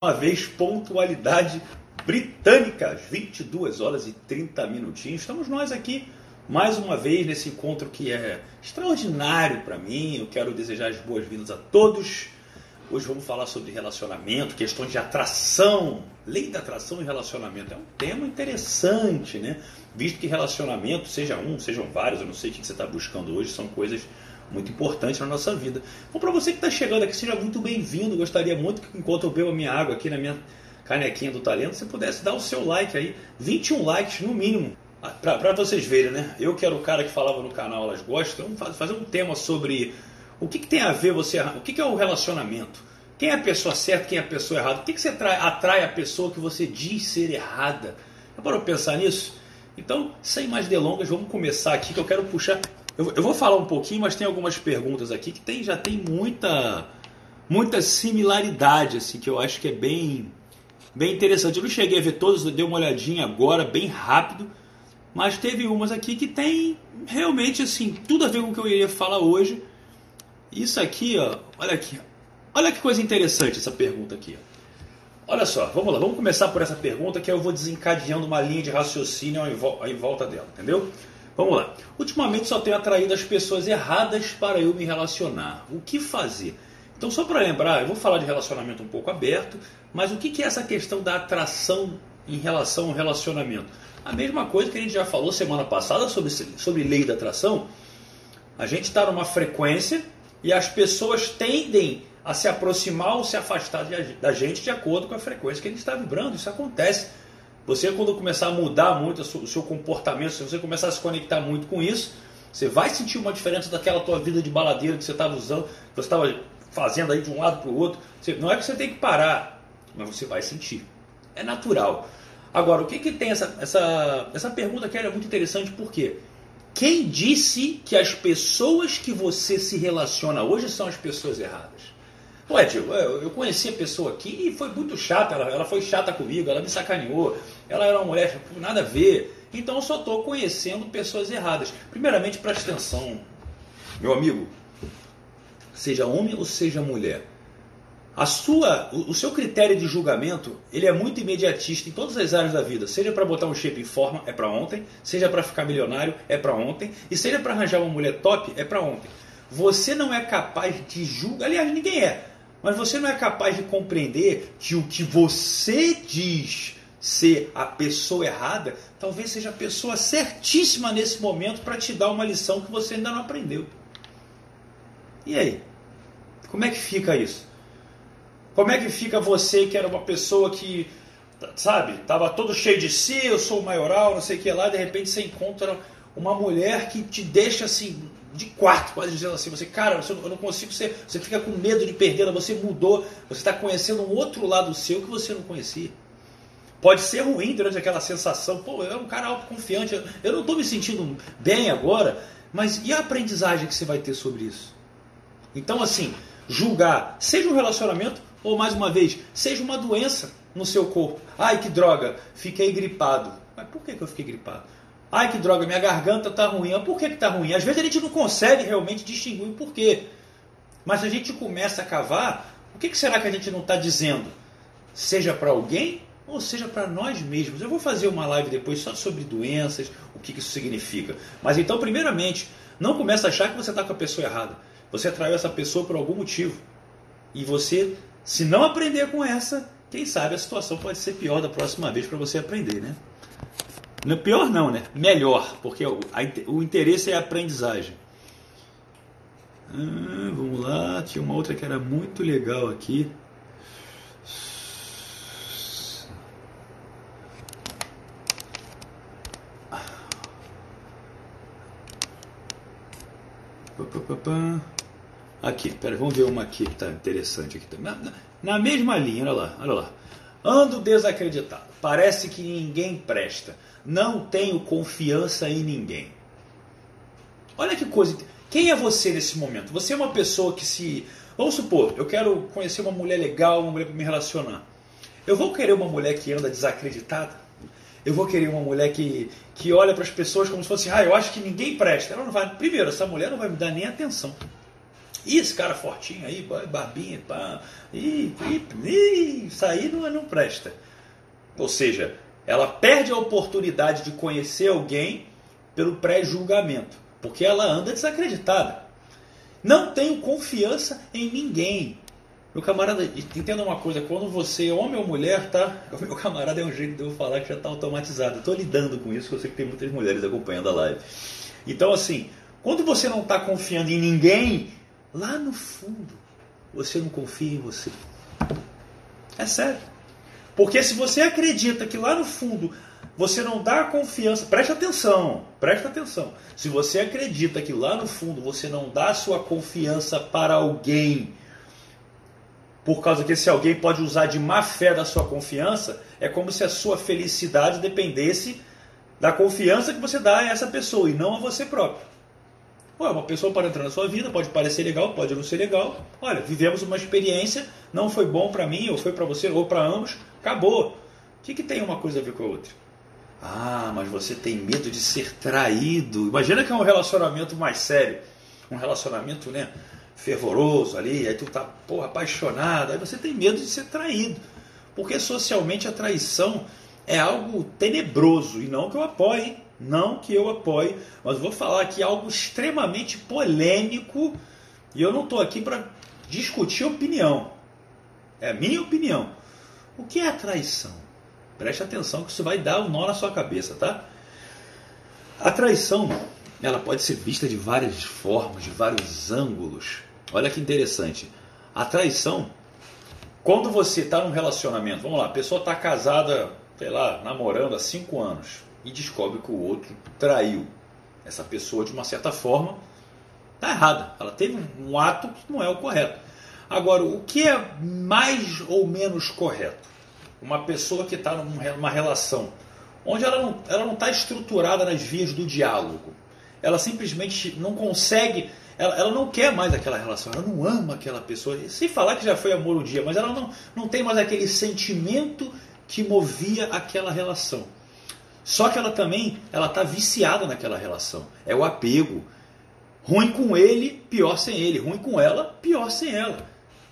uma vez pontualidade britânica, às 22 horas e 30 minutinhos. Estamos nós aqui mais uma vez nesse encontro que é extraordinário para mim. Eu quero desejar as boas-vindas a todos. Hoje vamos falar sobre relacionamento, questões de atração, lei da atração e relacionamento. É um tema interessante, né? Visto que relacionamento, seja um, sejam vários, eu não sei o que você está buscando hoje, são coisas muito importante na nossa vida. Então, para você que está chegando aqui, seja muito bem-vindo. Gostaria muito que, enquanto eu bebo a minha água aqui na minha canequinha do talento, você pudesse dar o seu like aí, 21 likes no mínimo. Ah, para vocês verem, né? Eu que era o cara que falava no canal Elas Gostam, vamos fazer um tema sobre o que, que tem a ver você, o que, que é o relacionamento. Quem é a pessoa certa, quem é a pessoa errada? O que, que você atrai, atrai a pessoa que você diz ser errada? Já parou pensar nisso? Então, sem mais delongas, vamos começar aqui que eu quero puxar eu, eu, vou falar um pouquinho, mas tem algumas perguntas aqui que tem, já tem muita, muita similaridade, assim, que eu acho que é bem, bem interessante. Eu não cheguei a ver todas, eu dei uma olhadinha agora, bem rápido, mas teve umas aqui que tem realmente assim tudo a ver com o que eu iria falar hoje. Isso aqui, ó, olha aqui, olha que coisa interessante essa pergunta aqui. Olha só, vamos lá, vamos começar por essa pergunta que eu vou desencadeando uma linha de raciocínio em volta dela, entendeu? Vamos lá. Ultimamente só tenho atraído as pessoas erradas para eu me relacionar. O que fazer? Então, só para lembrar, eu vou falar de relacionamento um pouco aberto, mas o que é essa questão da atração em relação ao relacionamento? A mesma coisa que a gente já falou semana passada sobre, sobre lei da atração. A gente está numa frequência e as pessoas tendem a se aproximar ou se afastar da gente de acordo com a frequência que a gente está vibrando. Isso acontece. Você, quando começar a mudar muito o seu comportamento, se você começar a se conectar muito com isso, você vai sentir uma diferença daquela tua vida de baladeira que você estava usando, que você estava fazendo aí de um lado para o outro. Você, não é que você tem que parar, mas você vai sentir. É natural. Agora, o que, que tem essa, essa, essa pergunta aqui é muito interessante porque quem disse que as pessoas que você se relaciona hoje são as pessoas erradas? Ué, tio, eu conheci a pessoa aqui e foi muito chata, ela, ela foi chata comigo, ela me sacaneou, ela era uma mulher, nada a ver. Então eu só estou conhecendo pessoas erradas. Primeiramente, preste atenção, meu amigo, seja homem ou seja mulher. A sua, o, o seu critério de julgamento, ele é muito imediatista em todas as áreas da vida. Seja para botar um shape em forma, é para ontem. Seja para ficar milionário, é para ontem. E seja para arranjar uma mulher top, é para ontem. Você não é capaz de julgar, aliás, ninguém é mas você não é capaz de compreender que o que você diz ser a pessoa errada, talvez seja a pessoa certíssima nesse momento para te dar uma lição que você ainda não aprendeu. E aí? Como é que fica isso? Como é que fica você que era uma pessoa que, sabe, estava todo cheio de si, eu sou o maioral, não sei o que lá, de repente você encontra uma mulher que te deixa assim, de quarto, quase dizendo assim, você, cara, você, eu não consigo ser, você fica com medo de perdê-la, você mudou, você está conhecendo um outro lado seu que você não conhecia. Pode ser ruim durante aquela sensação, pô, eu é um cara autoconfiante, eu, eu não estou me sentindo bem agora, mas e a aprendizagem que você vai ter sobre isso? Então, assim, julgar, seja um relacionamento, ou mais uma vez, seja uma doença no seu corpo. Ai, que droga, fiquei gripado. Mas por que, que eu fiquei gripado? Ai que droga, minha garganta está ruim. Por que está ruim? Às vezes a gente não consegue realmente distinguir o porquê. Mas a gente começa a cavar, o que, que será que a gente não está dizendo? Seja para alguém ou seja para nós mesmos. Eu vou fazer uma live depois só sobre doenças, o que, que isso significa. Mas então, primeiramente, não comece a achar que você está com a pessoa errada. Você atraiu essa pessoa por algum motivo. E você, se não aprender com essa, quem sabe a situação pode ser pior da próxima vez para você aprender, né? Pior não, né? Melhor, porque o, interesse é a aprendizagem. Ah, vamos lá, tinha uma outra que era muito legal aqui. Aqui, pera, vamos ver uma aqui que tá interessante aqui. Na, na, na mesma linha, olha lá, olha lá. Ando desacreditado. Parece que ninguém presta. Não tenho confiança em ninguém. Olha que coisa. Quem é você nesse momento? Você é uma pessoa que se. Vamos supor, eu quero conhecer uma mulher legal, uma mulher para me relacionar. Eu vou querer uma mulher que anda desacreditada? Eu vou querer uma mulher que, que olha para as pessoas como se fosse, ah, eu acho que ninguém presta. Ela não vai. Primeiro, essa mulher não vai me dar nem atenção. Ih, esse cara fortinho aí, barbinha, pá, ih, ih, ih, isso aí não, não presta. Ou seja, ela perde a oportunidade de conhecer alguém pelo pré-julgamento, porque ela anda desacreditada. Não tenho confiança em ninguém. Meu camarada, entenda uma coisa, quando você, homem ou mulher, tá? Meu camarada é um jeito de eu falar que já está automatizado. Estou lidando com isso, porque eu sei que tem muitas mulheres acompanhando a live. Então, assim, quando você não está confiando em ninguém, lá no fundo, você não confia em você. É sério. Porque se você acredita que lá no fundo você não dá confiança, preste atenção, preste atenção. Se você acredita que lá no fundo você não dá sua confiança para alguém, por causa que esse alguém pode usar de má fé da sua confiança, é como se a sua felicidade dependesse da confiança que você dá a essa pessoa e não a você próprio. Ué, uma pessoa pode entrar na sua vida, pode parecer legal, pode não ser legal. Olha, vivemos uma experiência, não foi bom para mim, ou foi para você, ou para ambos, acabou. O que, que tem uma coisa a ver com a outra? Ah, mas você tem medo de ser traído. Imagina que é um relacionamento mais sério. Um relacionamento, né? Fervoroso ali, aí tu tá, porra, apaixonado, aí você tem medo de ser traído. Porque socialmente a traição é algo tenebroso, e não que eu apoie, não que eu apoie, mas vou falar aqui algo extremamente polêmico, e eu não estou aqui para discutir opinião. É a minha opinião. O que é a traição? Preste atenção que isso vai dar um nó na sua cabeça, tá? A traição, ela pode ser vista de várias formas, de vários ângulos. Olha que interessante. A traição, quando você está num relacionamento, vamos lá, a pessoa está casada, sei lá, namorando há cinco anos e descobre que o outro traiu essa pessoa de uma certa forma, está errada. Ela teve um ato que não é o correto. Agora, o que é mais ou menos correto? uma pessoa que está numa relação onde ela não ela não está estruturada nas vias do diálogo, ela simplesmente não consegue, ela, ela não quer mais aquela relação, ela não ama aquela pessoa, sem falar que já foi amor um dia, mas ela não, não tem mais aquele sentimento que movia aquela relação. Só que ela também ela está viciada naquela relação, é o apego. Ruim com ele, pior sem ele. Ruim com ela, pior sem ela.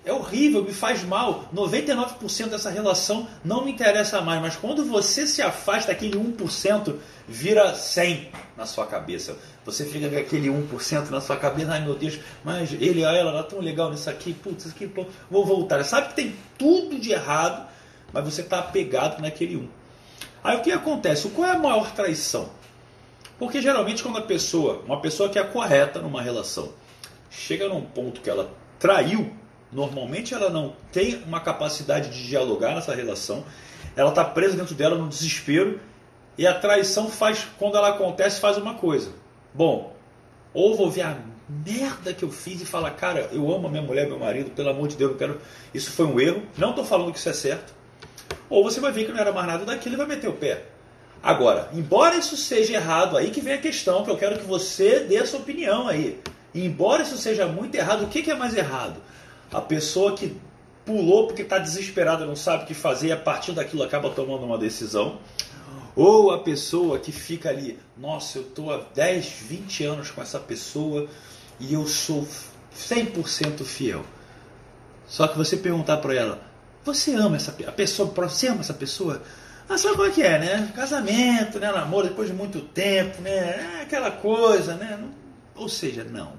É horrível, me faz mal. 99% dessa relação não me interessa mais. Mas quando você se afasta, aquele 1% vira 100 na sua cabeça. Você fica com aquele 1% na sua cabeça. Ai meu Deus, mas ele, ela, ela tão legal nisso aqui. Putz, isso aqui, pô, vou voltar. Sabe que tem tudo de errado, mas você está apegado naquele 1. Aí o que acontece? Qual é a maior traição? Porque geralmente quando a pessoa, uma pessoa que é correta numa relação, chega num ponto que ela traiu Normalmente ela não tem uma capacidade de dialogar nessa relação, ela está presa dentro dela no desespero e a traição faz, quando ela acontece, faz uma coisa. Bom, ou vou ver a merda que eu fiz e falar, cara, eu amo a minha mulher, meu marido, pelo amor de Deus, eu quero. Isso foi um erro, não estou falando que isso é certo. Ou você vai ver que não era mais nada daquilo e vai meter o pé. Agora, embora isso seja errado, aí que vem a questão, que eu quero que você dê a sua opinião aí. E embora isso seja muito errado, o que, que é mais errado? A pessoa que pulou porque está desesperada, não sabe o que fazer e a partir daquilo acaba tomando uma decisão. Ou a pessoa que fica ali, nossa, eu estou há 10, 20 anos com essa pessoa e eu sou 100% fiel. Só que você perguntar para ela, você ama essa a pessoa, você ama essa pessoa? Ah, sabe como é que é, né? Casamento, né? Namoro depois de muito tempo, né? É aquela coisa, né? Ou seja, não.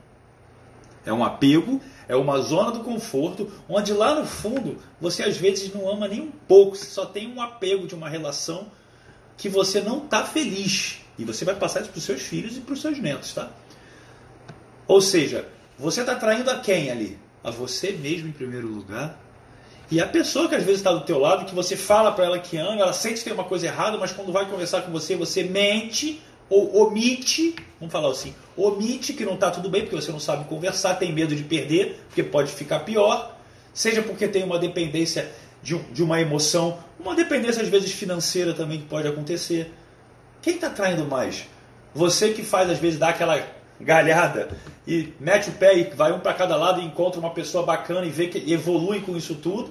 É um apego é uma zona do conforto, onde lá no fundo você às vezes não ama nem um pouco, você só tem um apego de uma relação que você não está feliz. E você vai passar isso para os seus filhos e para os seus netos, tá? Ou seja, você está traindo a quem ali? A você mesmo em primeiro lugar. E a pessoa que às vezes está do teu lado, que você fala para ela que ama, ela sente que tem uma coisa errada, mas quando vai conversar com você, você mente ou omite, vamos falar assim, omite que não está tudo bem, porque você não sabe conversar, tem medo de perder, porque pode ficar pior, seja porque tem uma dependência de, de uma emoção, uma dependência às vezes financeira também que pode acontecer. Quem está traindo mais? Você que faz às vezes dar aquela galhada e mete o pé e vai um para cada lado e encontra uma pessoa bacana e vê que evolui com isso tudo,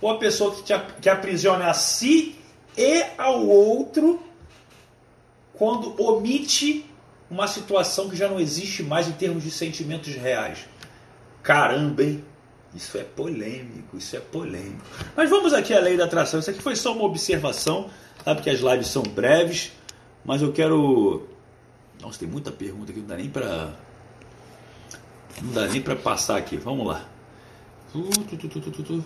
ou a pessoa que, te, que aprisiona a si e ao outro quando omite uma situação que já não existe mais em termos de sentimentos reais. Caramba, hein? Isso é polêmico, isso é polêmico. Mas vamos aqui à lei da atração. Isso aqui foi só uma observação, sabe que as lives são breves, mas eu quero. Nossa, tem muita pergunta aqui, não dá nem para não dá nem para passar aqui. Vamos lá. Tu, tu, tu, tu, tu,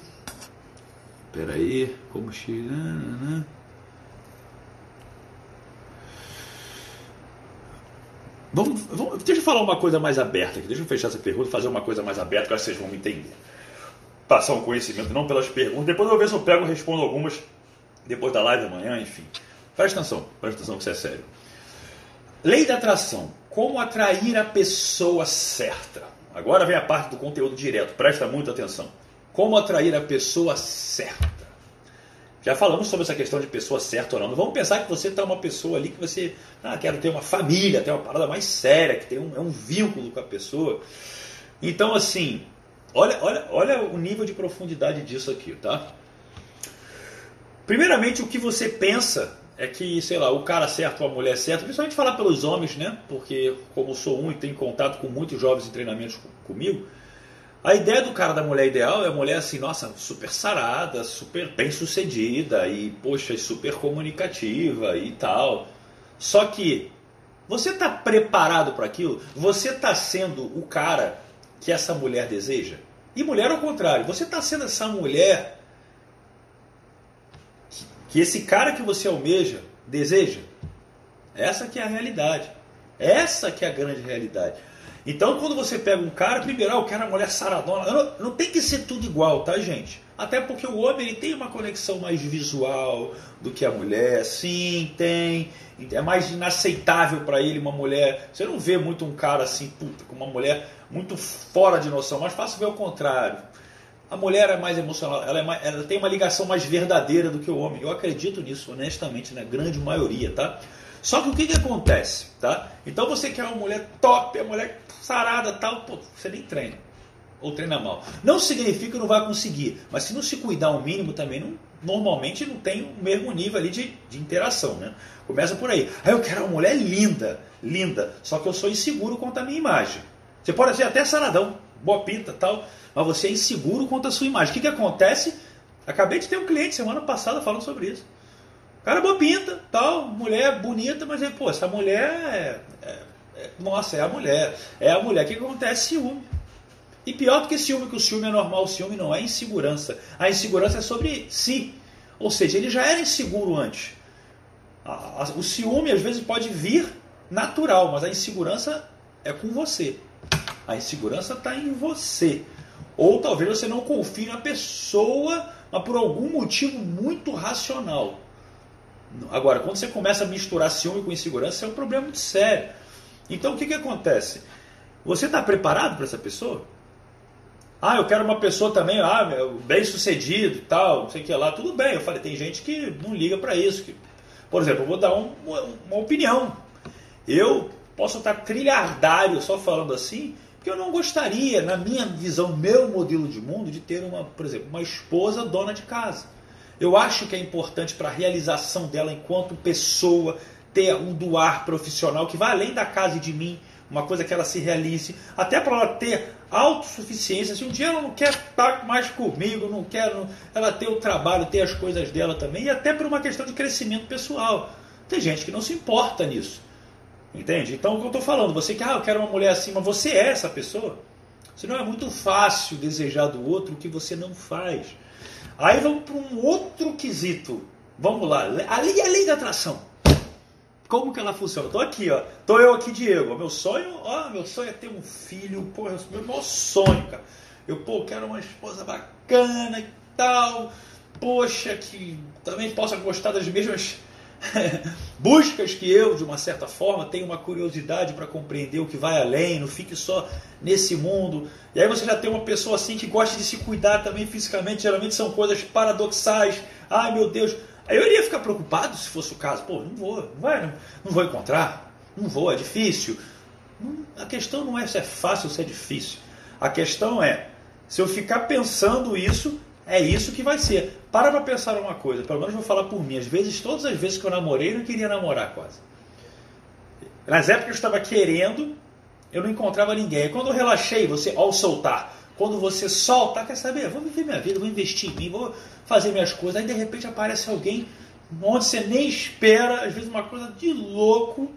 Pera aí, como chegar? Vamos, vamos, deixa eu falar uma coisa mais aberta aqui. Deixa eu fechar essa pergunta e fazer uma coisa mais aberta que acho que vocês vão me entender. Passar um conhecimento, não pelas perguntas. Depois eu ver se eu pego e respondo algumas depois da live amanhã, enfim. Presta atenção, presta atenção que isso é sério. Lei da atração. Como atrair a pessoa certa? Agora vem a parte do conteúdo direto, presta muita atenção. Como atrair a pessoa certa? Já falamos sobre essa questão de pessoa certa ou não. Vamos pensar que você está uma pessoa ali que você ah, quer ter uma família, ter uma parada mais séria, que tem um, é um vínculo com a pessoa. Então, assim, olha, olha, olha o nível de profundidade disso aqui, tá? Primeiramente, o que você pensa é que, sei lá, o cara certo ou a mulher certa, principalmente falar pelos homens, né? Porque, como sou um e tenho contato com muitos jovens em treinamentos comigo, a ideia do cara da mulher ideal é a mulher assim, nossa, super sarada, super bem sucedida e, poxa, super comunicativa e tal. Só que você está preparado para aquilo? Você está sendo o cara que essa mulher deseja? E mulher ao contrário, você está sendo essa mulher que, que esse cara que você almeja deseja? Essa que é a realidade. Essa que é a grande realidade. Então, quando você pega um cara, primeiro, ah, eu quero a mulher saradona. Não, não, tem que ser tudo igual, tá, gente? Até porque o homem ele tem uma conexão mais visual do que a mulher. Sim, tem. É mais inaceitável para ele uma mulher. Você não vê muito um cara assim, puta, com uma mulher muito fora de noção. Mas fácil ver o contrário. A mulher é mais emocional, ela, é mais, ela tem uma ligação mais verdadeira do que o homem. Eu acredito nisso, honestamente, na grande maioria, tá? Só que o que, que acontece, tá? Então você quer uma mulher top, a mulher sarada tal, pô, você nem treina. Ou treina mal. Não significa que não vai conseguir, mas se não se cuidar o mínimo também, não, normalmente não tem o mesmo nível ali de, de interação, né? Começa por aí. Aí eu quero uma mulher linda, linda, só que eu sou inseguro quanto à minha imagem. Você pode ser até saradão, boa pinta tal, mas você é inseguro quanto à sua imagem. O que, que acontece? Acabei de ter um cliente semana passada falando sobre isso. Cara boa pinta, tal, mulher bonita, mas aí, pô, essa mulher é, é, é, nossa, é a mulher. É a mulher. Que acontece? Ciúme. E pior do que ciúme, que o ciúme é normal, o ciúme não é insegurança. A insegurança é sobre si. Ou seja, ele já era inseguro antes. O ciúme às vezes pode vir natural, mas a insegurança é com você. A insegurança está em você. Ou talvez você não confie na pessoa, mas por algum motivo muito racional. Agora, quando você começa a misturar ciúme com insegurança, é um problema muito sério. Então, o que, que acontece? Você está preparado para essa pessoa? Ah, eu quero uma pessoa também, ah, bem sucedido tal, não sei o que lá. Tudo bem, eu falei, tem gente que não liga para isso. Que, por exemplo, eu vou dar um, uma, uma opinião. Eu posso estar trilhardário só falando assim, porque eu não gostaria, na minha visão, meu modelo de mundo, de ter uma, por exemplo, uma esposa dona de casa. Eu acho que é importante para a realização dela enquanto pessoa ter um doar profissional que vai além da casa e de mim, uma coisa que ela se realize, até para ela ter autossuficiência. Se um dia ela não quer estar mais comigo, não quer ela ter o trabalho, ter as coisas dela também, e até por uma questão de crescimento pessoal. Tem gente que não se importa nisso. Entende? Então o que eu estou falando, você que ah, eu quero uma mulher assim, mas você é essa pessoa. Senão é muito fácil desejar do outro o que você não faz. Aí vamos para um outro quesito. Vamos lá. A lei, a lei da atração. Como que ela funciona? Tô aqui, ó. Tô eu aqui, Diego. Meu sonho, ó, meu sonho é ter um filho. Porra, é meu maior sonho, cara. Eu, pô, quero uma esposa bacana e tal. Poxa, que também possa gostar das mesmas buscas que eu, de uma certa forma, tenho uma curiosidade para compreender o que vai além, não fique só nesse mundo. E aí você já tem uma pessoa assim que gosta de se cuidar também fisicamente, geralmente são coisas paradoxais. Ai meu Deus, eu iria ficar preocupado se fosse o caso. Pô, não vou, não, vai, não, não vou encontrar, não vou, é difícil. A questão não é se é fácil ou se é difícil. A questão é, se eu ficar pensando isso, é isso que vai ser. Para para pensar uma coisa, pelo menos vou falar por mim. Às vezes, todas as vezes que eu namorei, eu não queria namorar quase. Nas épocas que eu estava querendo, eu não encontrava ninguém. E quando eu relaxei, você ao soltar, quando você solta, quer saber? Vou viver minha vida, vou investir em mim, vou fazer minhas coisas. Aí de repente aparece alguém onde você nem espera, às vezes uma coisa de louco,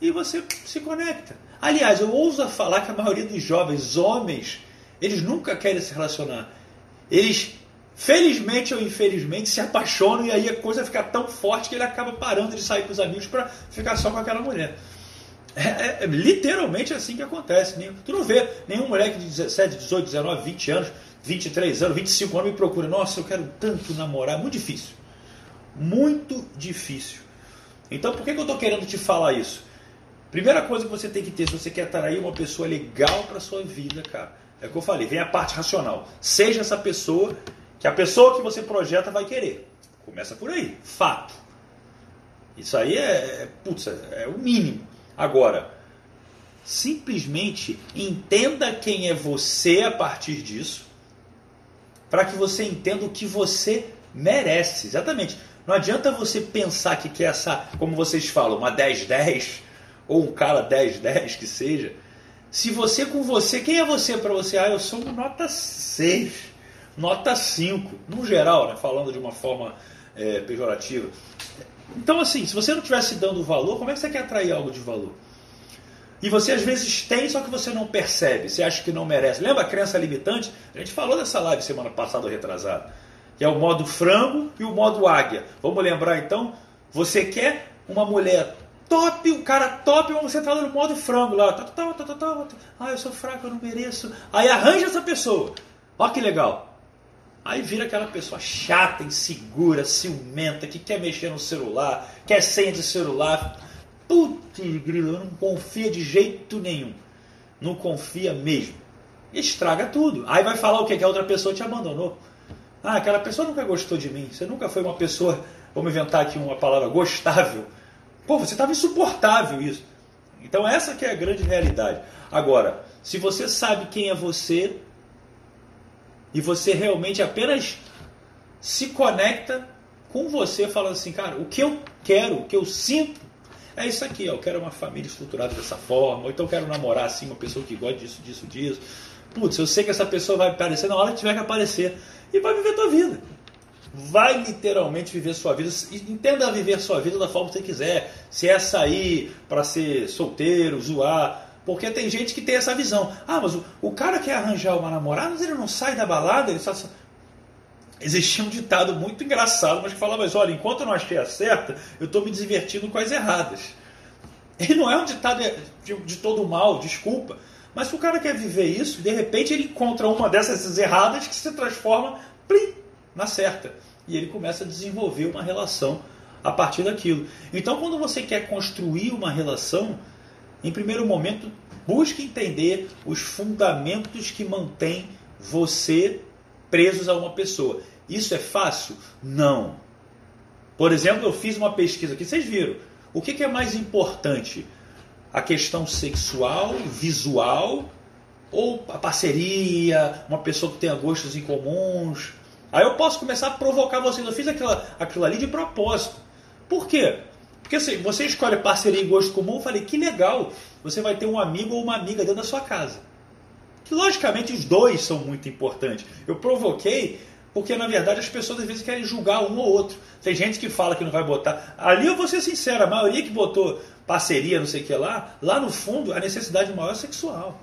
e você se conecta. Aliás, eu ouso falar que a maioria dos jovens homens, eles nunca querem se relacionar. Eles, felizmente ou infelizmente, se apaixonam e aí a coisa fica tão forte que ele acaba parando de sair com os amigos para ficar só com aquela mulher. É, é, é, literalmente assim que acontece. Tu não vê nenhum moleque de 17, 18, 19, 20 anos, 23 anos, 25 anos me procura. Nossa, eu quero tanto namorar. Muito difícil. Muito difícil. Então por que, que eu estou querendo te falar isso? Primeira coisa que você tem que ter, se você quer atrair uma pessoa legal para sua vida, cara, é o que eu falei, vem a parte racional. Seja essa pessoa que a pessoa que você projeta vai querer. Começa por aí, fato. Isso aí é, é putz, é, é o mínimo. Agora, simplesmente entenda quem é você a partir disso, para que você entenda o que você merece. Exatamente. Não adianta você pensar que quer essa, como vocês falam, uma 10-10 ou um cara 10-10 que seja, se você com você, quem é você para você? Ah, eu sou nota 6, nota 5, no geral, né, falando de uma forma é, pejorativa. Então, assim, se você não estivesse dando valor, como é que você quer atrair algo de valor? E você às vezes tem, só que você não percebe, você acha que não merece. Lembra a crença limitante? A gente falou dessa live semana passada retrasada, que é o modo frango e o modo águia. Vamos lembrar então? Você quer uma mulher top, o cara top, mas você tá no modo frango lá. Tá, tá, tá, tá, tá, Ah, eu sou fraco, eu não mereço. Aí arranja essa pessoa. Olha que legal. Aí vira aquela pessoa chata, insegura, ciumenta, que quer mexer no celular, quer senha de celular. Putz, grilo, não confia de jeito nenhum. Não confia mesmo. Estraga tudo. Aí vai falar o quê? Que a outra pessoa te abandonou. Ah, aquela pessoa nunca gostou de mim. Você nunca foi uma pessoa, vamos inventar aqui uma palavra, gostável Pô, você estava insuportável isso. Então essa que é a grande realidade. Agora, se você sabe quem é você e você realmente apenas se conecta com você falando assim, cara, o que eu quero, o que eu sinto é isso aqui, ó, eu quero uma família estruturada dessa forma, ou então eu quero namorar assim uma pessoa que gosta disso, disso, disso. Putz, eu sei que essa pessoa vai aparecer na hora que tiver que aparecer e vai viver tua vida vai literalmente viver sua vida. Entenda viver sua vida da forma que você quiser. Se é sair para ser solteiro, zoar. Porque tem gente que tem essa visão. Ah, mas o, o cara quer arranjar uma namorada, mas ele não sai da balada, ele só. Existia um ditado muito engraçado, mas que falava, mas olha, enquanto eu não achei a certa, eu estou me divertindo com as erradas. E não é um ditado de, de todo mal, desculpa. Mas se o cara quer viver isso, de repente ele encontra uma dessas erradas que se transforma plim, na certa. E ele começa a desenvolver uma relação a partir daquilo. Então, quando você quer construir uma relação, em primeiro momento, busque entender os fundamentos que mantêm você presos a uma pessoa. Isso é fácil? Não. Por exemplo, eu fiz uma pesquisa aqui, vocês viram. O que é mais importante? A questão sexual, visual, ou a parceria, uma pessoa que tenha gostos em comuns, Aí eu posso começar a provocar vocês. Eu fiz aquilo, aquilo ali de propósito. Por quê? Porque assim, você escolhe parceria e gosto comum, eu falei, que legal, você vai ter um amigo ou uma amiga dentro da sua casa. Que logicamente os dois são muito importantes. Eu provoquei porque na verdade as pessoas às vezes querem julgar um ou outro. Tem gente que fala que não vai botar. Ali eu vou ser sincero, a maioria que botou parceria, não sei o que lá, lá no fundo a necessidade maior é sexual.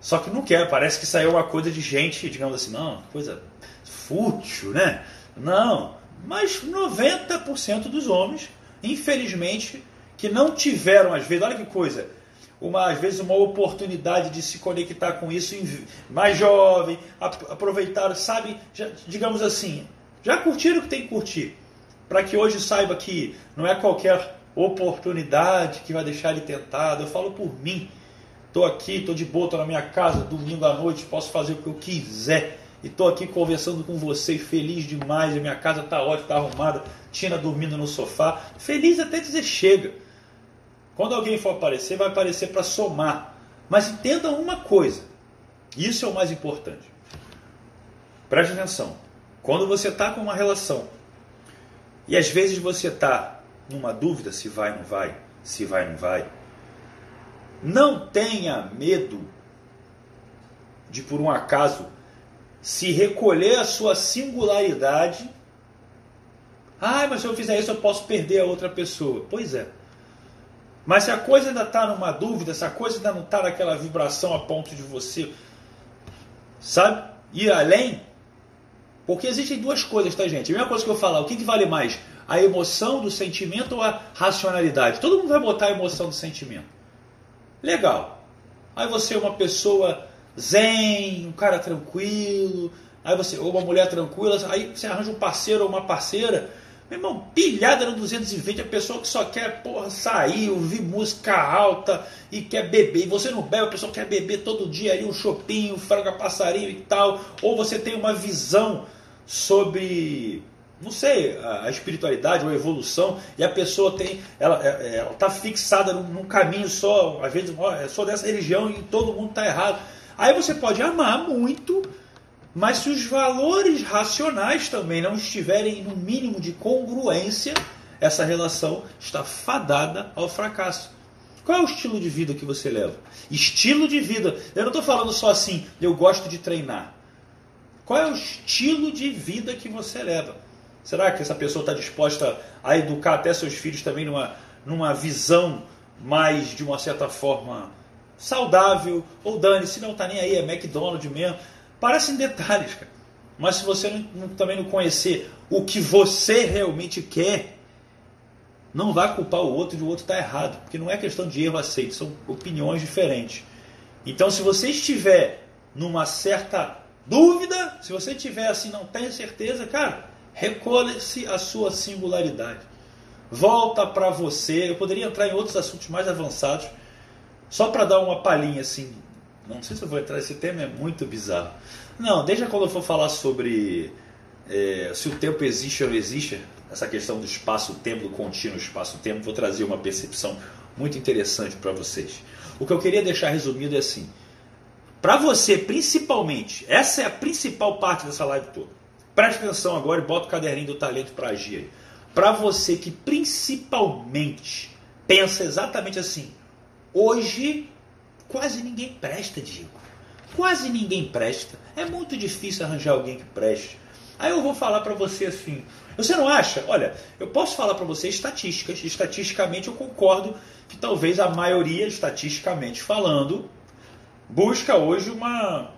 Só que não quer, parece que saiu uma coisa de gente, digamos assim, não, coisa fútil, né? Não, mas 90% dos homens, infelizmente, que não tiveram, às vezes, olha que coisa, uma, às vezes uma oportunidade de se conectar com isso mais jovem, aproveitar, sabe, já, digamos assim, já curtiram o que tem que curtir, para que hoje saiba que não é qualquer oportunidade que vai deixar ele tentado. Eu falo por mim, estou aqui, estou de boa, estou na minha casa, domingo à noite, posso fazer o que eu quiser e estou aqui conversando com vocês, feliz demais. A minha casa está ótima, está arrumada. Tina dormindo no sofá. Feliz até dizer chega. Quando alguém for aparecer, vai aparecer para somar. Mas entenda uma coisa: isso é o mais importante. Preste atenção. Quando você está com uma relação e às vezes você está numa dúvida se vai ou não vai, se vai ou não vai, não tenha medo de por um acaso se recolher a sua singularidade. Ah, mas se eu fizer isso eu posso perder a outra pessoa. Pois é. Mas se a coisa ainda está numa dúvida, se a coisa ainda não está naquela vibração a ponto de você, sabe, ir além, porque existem duas coisas, tá, gente? A mesma coisa que eu falar, o que, que vale mais? A emoção do sentimento ou a racionalidade? Todo mundo vai botar a emoção do sentimento. Legal. Aí você é uma pessoa zen, um cara tranquilo, aí você, ou uma mulher tranquila, aí você arranja um parceiro ou uma parceira meu irmão, pilhada no 220, a pessoa que só quer porra, sair, ouvir música alta e quer beber. E você não bebe, a pessoa quer beber todo dia ali um chopinho, um frango passarinho e tal. Ou você tem uma visão sobre, não sei, a, espiritualidade ou a evolução e a pessoa tem, ela está fixada num, num, caminho só, às vezes é só dessa religião e todo mundo está errado. Aí você pode amar muito mas se os valores racionais também não estiverem no mínimo de congruência, essa relação está fadada ao fracasso. Qual é o estilo de vida que você leva? Estilo de vida. Eu não estou falando só assim, eu gosto de treinar. Qual é o estilo de vida que você leva? Será que essa pessoa está disposta a educar até seus filhos também numa, numa visão mais, de uma certa forma, saudável? Ou dane, se não está nem aí, é McDonald's mesmo. Parecem detalhes, cara. Mas se você não, também não conhecer o que você realmente quer, não vai culpar o outro de o outro estar tá errado. Porque não é questão de erro aceito, são opiniões diferentes. Então, se você estiver numa certa dúvida, se você tiver assim, não tem certeza, cara, recolhe-se a sua singularidade. Volta para você. Eu poderia entrar em outros assuntos mais avançados, só para dar uma palhinha assim não sei se eu vou entrar nesse tema, é muito bizarro. Não, desde quando eu for falar sobre é, se o tempo existe ou não existe, essa questão do espaço-tempo, do contínuo espaço-tempo, vou trazer uma percepção muito interessante para vocês. O que eu queria deixar resumido é assim: para você, principalmente, essa é a principal parte dessa live toda. Preste atenção agora e bota o caderninho do talento para agir. Para você que principalmente pensa exatamente assim: hoje Quase ninguém presta, Diego. Quase ninguém presta. É muito difícil arranjar alguém que preste. Aí eu vou falar para você assim. Você não acha? Olha, eu posso falar para você estatísticas. Estatisticamente eu concordo que talvez a maioria, estatisticamente falando, busca hoje uma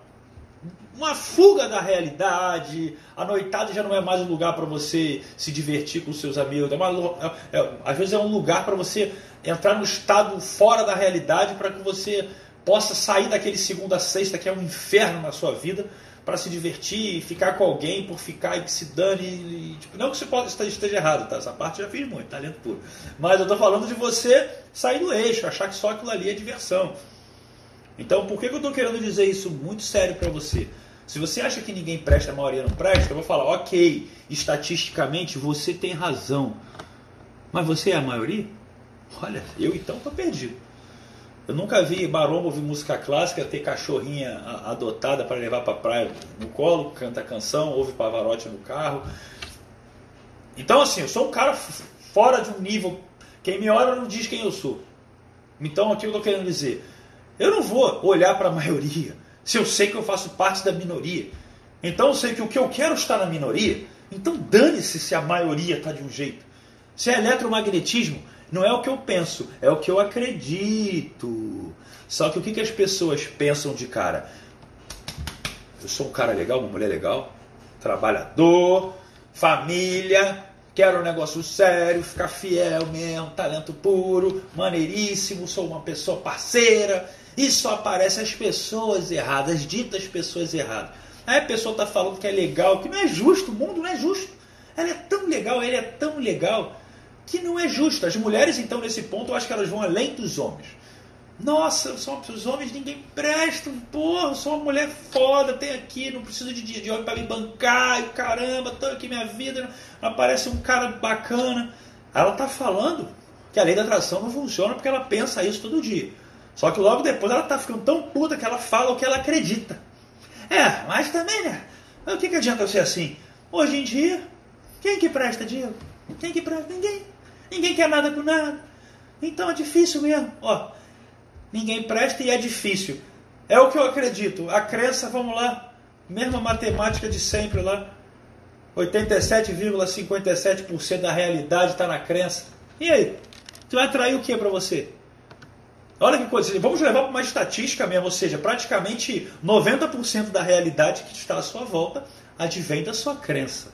uma fuga da realidade. A noitada já não é mais um lugar para você se divertir com seus amigos. É uma, é, é, às vezes é um lugar para você entrar no estado fora da realidade para que você possa sair daquele segunda a sexta que é um inferno na sua vida para se divertir e ficar com alguém por ficar e que se dane. E, tipo, não que você pode, esteja errado, tá? Essa parte já fiz muito, talento puro. Mas eu tô falando de você sair do eixo, achar que só aquilo ali é diversão. Então, por que, que eu estou querendo dizer isso muito sério para você? Se você acha que ninguém presta, a maioria não presta, eu vou falar, ok, estatisticamente você tem razão. Mas você é a maioria? Olha, eu então estou perdido. Eu nunca vi maromba ouvir música clássica, ter cachorrinha adotada para levar para a praia no colo, canta canção, ouve pavarote no carro. Então, assim, eu sou um cara fora de um nível. Quem me olha não diz quem eu sou. Então, aqui eu estou querendo dizer: eu não vou olhar para a maioria se eu sei que eu faço parte da minoria. Então, eu sei que o que eu quero está na minoria. Então, dane-se se a maioria está de um jeito. Se é eletromagnetismo, não é o que eu penso, é o que eu acredito. Só que o que, que as pessoas pensam de cara? Eu sou um cara legal, uma mulher legal, trabalhador, família, quero um negócio sério, ficar fiel mesmo, talento puro, maneiríssimo, sou uma pessoa parceira. E só aparecem as pessoas erradas, as ditas pessoas erradas. Aí a pessoa está falando que é legal, que não é justo, o mundo não é justo. Ela é tão legal, ele é tão legal que não é justo. As mulheres, então, nesse ponto, eu acho que elas vão além dos homens. Nossa, são os homens ninguém presta, porra, sou uma mulher foda, tem aqui, não preciso de, de homem para me bancar, e caramba, tô aqui minha vida, aparece um cara bacana. Ela tá falando que a lei da atração não funciona porque ela pensa isso todo dia. Só que logo depois ela tá ficando tão puta que ela fala o que ela acredita. É, mas também, né? O que, que adianta ser assim? Hoje em dia, quem que presta, Diego? Quem que presta? Ninguém. Ninguém quer nada com nada. Então é difícil mesmo. Ó, ninguém presta e é difícil. É o que eu acredito. A crença, vamos lá, mesma matemática de sempre lá. 87,57% da realidade está na crença. E aí? Você vai atrair o que para você? Olha que coisa. Vamos levar para uma estatística mesmo, ou seja, praticamente 90% da realidade que está à sua volta advém da sua crença.